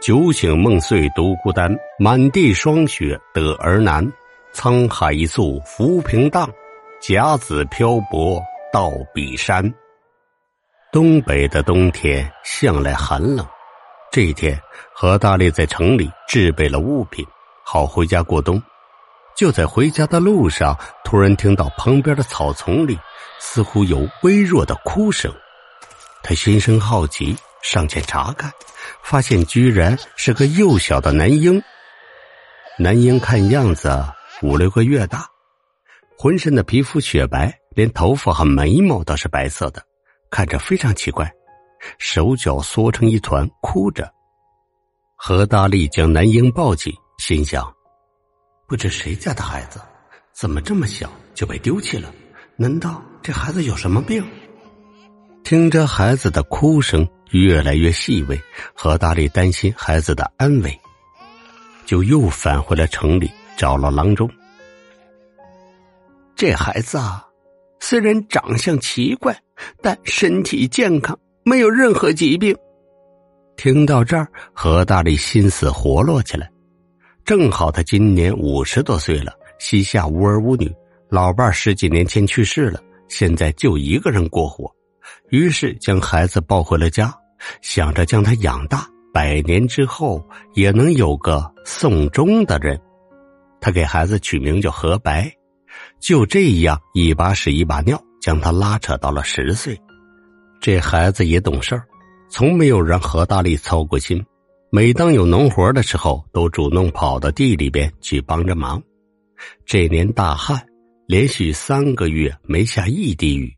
酒醒梦碎独孤单，满地霜雪得儿难。沧海一粟浮萍荡，甲子漂泊到彼山。东北的冬天向来寒冷，这一天，何大力在城里置备了物品，好回家过冬。就在回家的路上，突然听到旁边的草丛里似乎有微弱的哭声，他心生好奇。上前查看，发现居然是个幼小的男婴。男婴看样子五六个月大，浑身的皮肤雪白，连头发和眉毛都是白色的，看着非常奇怪，手脚缩成一团，哭着。何大力将男婴抱起，心想：不知谁家的孩子，怎么这么小就被丢弃了？难道这孩子有什么病？听着孩子的哭声。越来越细微，何大力担心孩子的安危，就又返回了城里，找了郎中。这孩子啊，虽然长相奇怪，但身体健康，没有任何疾病。听到这儿，何大力心思活络起来。正好他今年五十多岁了，膝下无儿无女，老伴十几年前去世了，现在就一个人过活，于是将孩子抱回了家。想着将他养大，百年之后也能有个送终的人。他给孩子取名叫何白，就这样一把屎一把尿，将他拉扯到了十岁。这孩子也懂事儿，从没有让何大力操过心。每当有农活的时候，都主动跑到地里边去帮着忙。这年大旱，连续三个月没下一滴雨，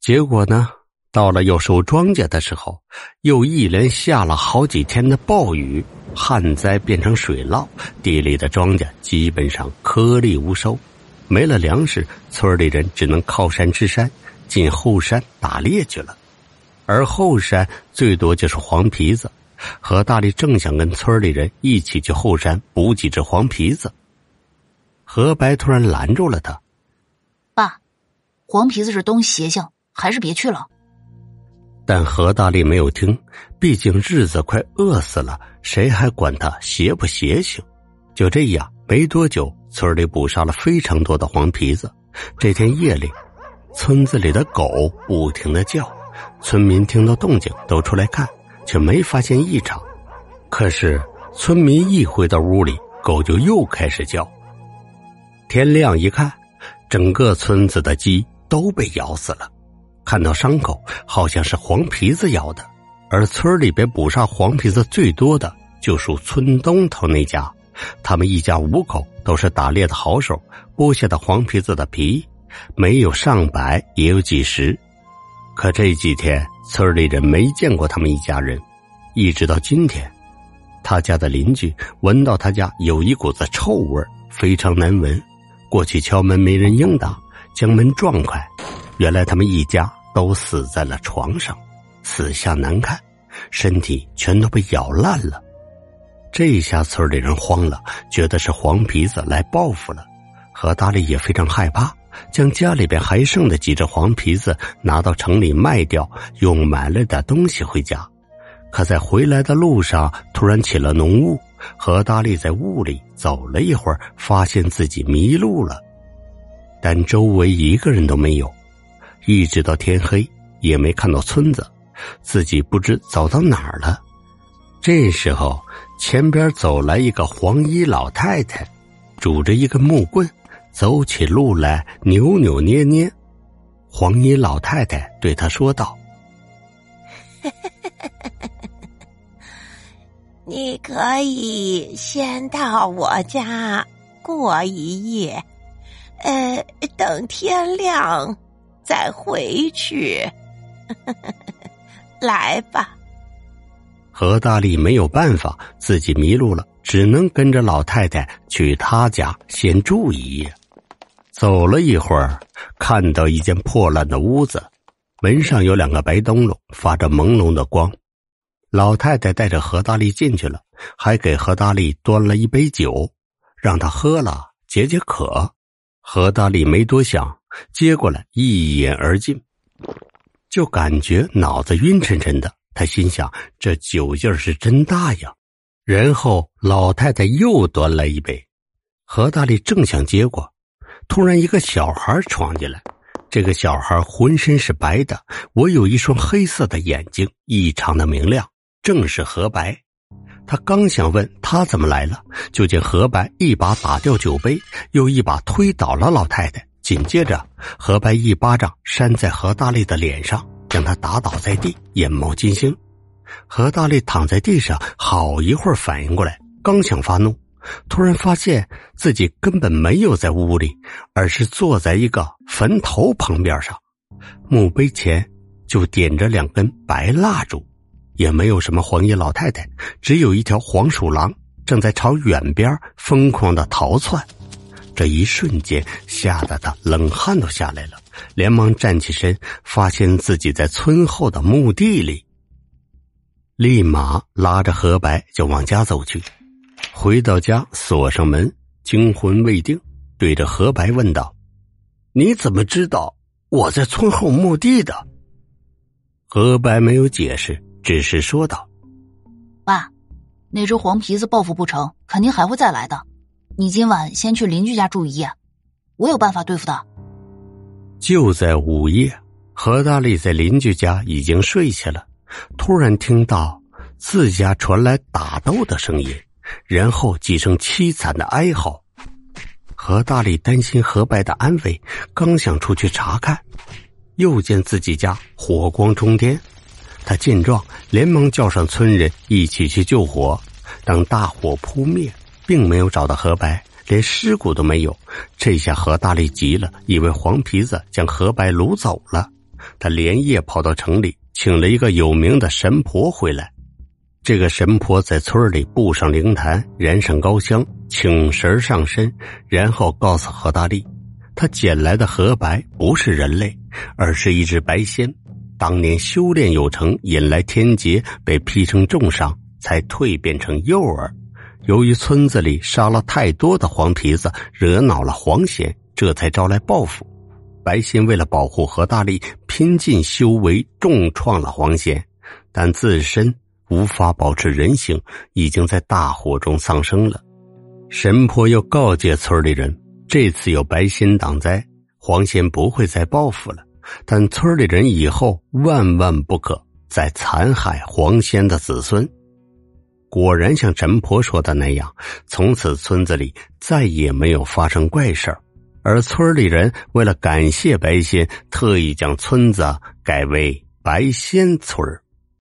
结果呢？到了要收庄稼的时候，又一连下了好几天的暴雨，旱灾变成水涝，地里的庄稼基本上颗粒无收，没了粮食，村里人只能靠山吃山，进后山打猎去了。而后山最多就是黄皮子，何大力正想跟村里人一起去后山补几只黄皮子，何白突然拦住了他：“爸，黄皮子是东邪性，还是别去了。”但何大力没有听，毕竟日子快饿死了，谁还管他邪不邪性？就这样，没多久，村里捕杀了非常多的黄皮子。这天夜里，村子里的狗不停的叫，村民听到动静都出来看，却没发现异常。可是村民一回到屋里，狗就又开始叫。天亮一看，整个村子的鸡都被咬死了。看到伤口，好像是黄皮子咬的。而村里边捕杀黄皮子最多的，就属村东头那家。他们一家五口都是打猎的好手，剥下的黄皮子的皮，没有上百也有几十。可这几天，村里人没见过他们一家人，一直到今天，他家的邻居闻到他家有一股子臭味非常难闻。过去敲门没人应答，将门撞开。原来他们一家都死在了床上，死相难看，身体全都被咬烂了。这下村里人慌了，觉得是黄皮子来报复了。何大力也非常害怕，将家里边还剩的几只黄皮子拿到城里卖掉，又买了点东西回家。可在回来的路上，突然起了浓雾。何大力在雾里走了一会儿，发现自己迷路了，但周围一个人都没有。一直到天黑也没看到村子，自己不知走到哪儿了。这时候，前边走来一个黄衣老太太，拄着一根木棍，走起路来扭扭捏捏。黄衣老太太对他说道：“你可以先到我家过一夜，呃，等天亮。”再回去，来吧。何大力没有办法，自己迷路了，只能跟着老太太去他家先住一夜。走了一会儿，看到一间破烂的屋子，门上有两个白灯笼，发着朦胧的光。老太太带着何大力进去了，还给何大力端了一杯酒，让他喝了解解渴。何大力没多想。接过来，一饮而尽，就感觉脑子晕沉沉的。他心想：这酒劲儿是真大呀！然后老太太又端来一杯，何大力正想接过，突然一个小孩闯进来。这个小孩浑身是白的，我有一双黑色的眼睛，异常的明亮，正是何白。他刚想问他怎么来了，就见何白一把打掉酒杯，又一把推倒了老太太。紧接着，何白一巴掌扇在何大力的脸上，将他打倒在地，眼冒金星。何大力躺在地上好一会儿，反应过来，刚想发怒。突然发现自己根本没有在屋里，而是坐在一个坟头旁边上，墓碑前就点着两根白蜡烛，也没有什么黄衣老太太，只有一条黄鼠狼正在朝远边疯狂的逃窜。这一瞬间，吓得他冷汗都下来了，连忙站起身，发现自己在村后的墓地里，立马拉着何白就往家走去。回到家，锁上门，惊魂未定，对着何白问道：“你怎么知道我在村后墓地的？”何白没有解释，只是说道：“爸，那只黄皮子报复不成，肯定还会再来的。你今晚先去邻居家住一夜，我有办法对付他。”就在午夜，何大力在邻居家已经睡下了，突然听到自家传来打斗的声音。然后几声凄惨的哀嚎，何大力担心何白的安危，刚想出去查看，又见自己家火光冲天。他见状，连忙叫上村人一起去救火。等大火扑灭，并没有找到何白，连尸骨都没有。这下何大力急了，以为黄皮子将何白掳走了。他连夜跑到城里，请了一个有名的神婆回来。这个神婆在村里布上灵坛，燃上高香，请神上身，然后告诉何大力，他捡来的何白不是人类，而是一只白仙。当年修炼有成，引来天劫，被劈成重伤，才蜕变成幼儿。由于村子里杀了太多的黄皮子，惹恼了黄仙，这才招来报复。白仙为了保护何大力，拼尽修为，重创了黄仙，但自身。无法保持人形，已经在大火中丧生了。神婆又告诫村里人，这次有白仙挡灾，黄仙不会再报复了。但村里人以后万万不可再残害黄仙的子孙。果然像陈婆说的那样，从此村子里再也没有发生怪事而村里人为了感谢白仙，特意将村子改为白仙村儿。